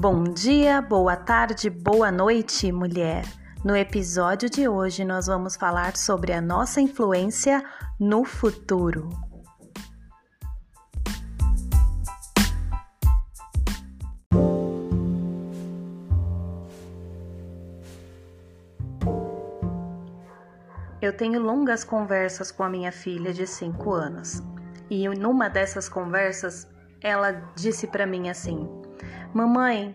Bom dia, boa tarde, boa noite, mulher. No episódio de hoje, nós vamos falar sobre a nossa influência no futuro. Eu tenho longas conversas com a minha filha de 5 anos. E numa dessas conversas, ela disse para mim assim: Mamãe,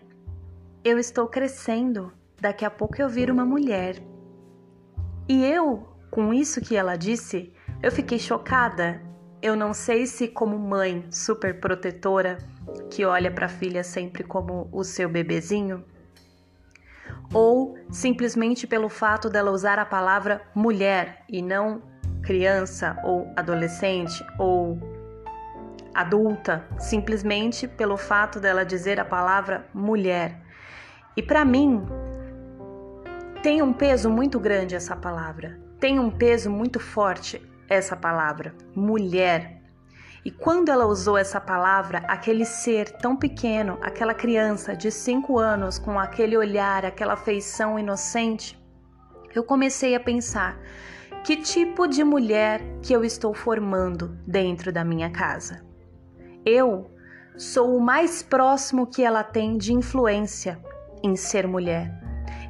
eu estou crescendo, daqui a pouco eu viro uma mulher. E eu, com isso que ela disse, eu fiquei chocada. Eu não sei se, como mãe super protetora, que olha para a filha sempre como o seu bebezinho, ou simplesmente pelo fato dela usar a palavra mulher e não criança ou adolescente ou adulta, simplesmente pelo fato dela dizer a palavra mulher. E para mim, tem um peso muito grande essa palavra, tem um peso muito forte essa palavra, mulher. E quando ela usou essa palavra, aquele ser tão pequeno, aquela criança de cinco anos com aquele olhar, aquela feição inocente, eu comecei a pensar: que tipo de mulher que eu estou formando dentro da minha casa? Eu sou o mais próximo que ela tem de influência em ser mulher.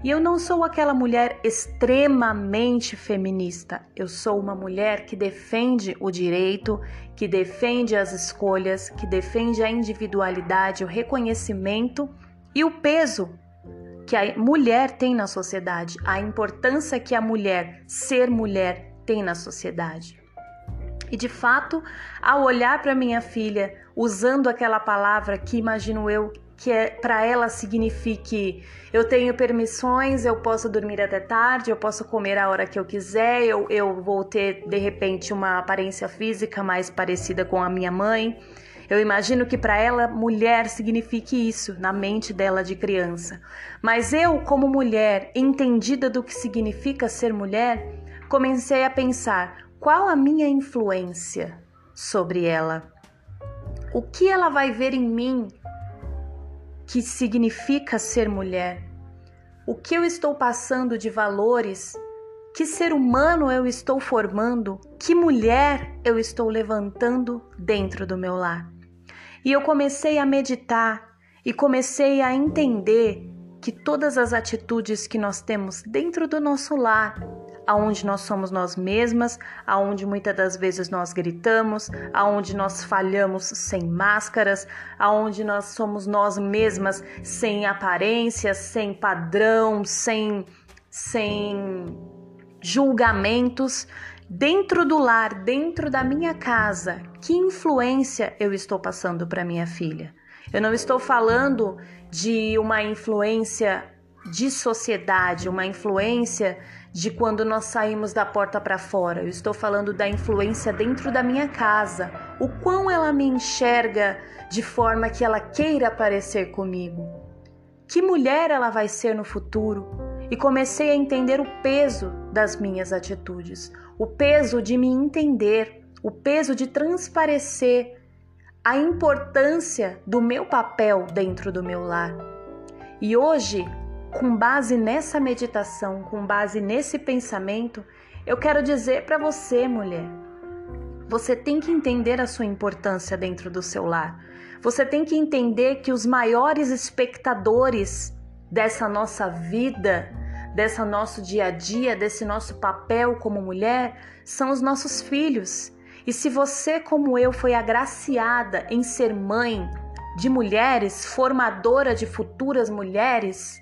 E eu não sou aquela mulher extremamente feminista. Eu sou uma mulher que defende o direito, que defende as escolhas, que defende a individualidade, o reconhecimento e o peso que a mulher tem na sociedade, a importância que a mulher, ser mulher, tem na sociedade. E de fato, ao olhar para minha filha usando aquela palavra que imagino eu que é, para ela signifique eu tenho permissões, eu posso dormir até tarde, eu posso comer a hora que eu quiser, eu, eu vou ter de repente uma aparência física mais parecida com a minha mãe. Eu imagino que para ela mulher signifique isso na mente dela de criança. Mas eu, como mulher, entendida do que significa ser mulher, comecei a pensar: qual a minha influência sobre ela? O que ela vai ver em mim que significa ser mulher? O que eu estou passando de valores? Que ser humano eu estou formando? Que mulher eu estou levantando dentro do meu lar? E eu comecei a meditar e comecei a entender que todas as atitudes que nós temos dentro do nosso lar aonde nós somos nós mesmas, aonde muitas das vezes nós gritamos, aonde nós falhamos sem máscaras, aonde nós somos nós mesmas sem aparência, sem padrão, sem sem julgamentos dentro do lar, dentro da minha casa. Que influência eu estou passando para minha filha? Eu não estou falando de uma influência de sociedade, uma influência de quando nós saímos da porta para fora. Eu estou falando da influência dentro da minha casa. O quão ela me enxerga de forma que ela queira parecer comigo. Que mulher ela vai ser no futuro? E comecei a entender o peso das minhas atitudes, o peso de me entender, o peso de transparecer a importância do meu papel dentro do meu lar. E hoje com base nessa meditação, com base nesse pensamento, eu quero dizer para você, mulher, você tem que entender a sua importância dentro do seu lar. Você tem que entender que os maiores espectadores dessa nossa vida, dessa nosso dia a dia, desse nosso papel como mulher, são os nossos filhos. E se você, como eu, foi agraciada em ser mãe de mulheres, formadora de futuras mulheres,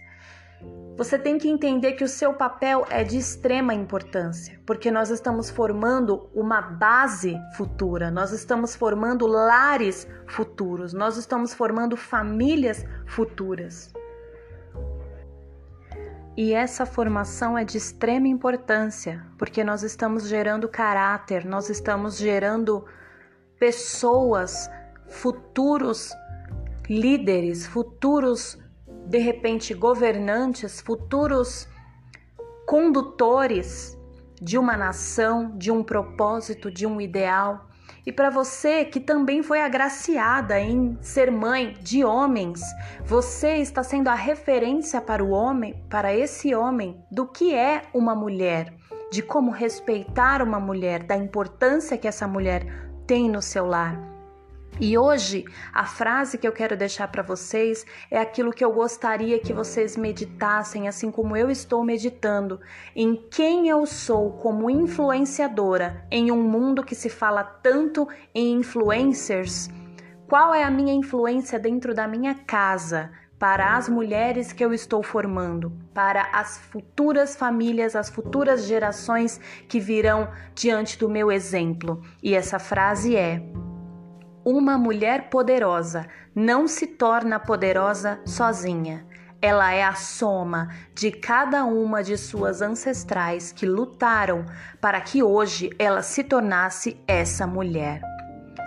você tem que entender que o seu papel é de extrema importância, porque nós estamos formando uma base futura, nós estamos formando lares futuros, nós estamos formando famílias futuras. E essa formação é de extrema importância, porque nós estamos gerando caráter, nós estamos gerando pessoas, futuros líderes, futuros de repente governantes, futuros condutores de uma nação, de um propósito, de um ideal. E para você que também foi agraciada em ser mãe de homens, você está sendo a referência para o homem, para esse homem, do que é uma mulher, de como respeitar uma mulher, da importância que essa mulher tem no seu lar. E hoje, a frase que eu quero deixar para vocês é aquilo que eu gostaria que vocês meditassem, assim como eu estou meditando, em quem eu sou como influenciadora em um mundo que se fala tanto em influencers. Qual é a minha influência dentro da minha casa? Para as mulheres que eu estou formando, para as futuras famílias, as futuras gerações que virão diante do meu exemplo. E essa frase é: uma mulher poderosa não se torna poderosa sozinha. Ela é a soma de cada uma de suas ancestrais que lutaram para que hoje ela se tornasse essa mulher.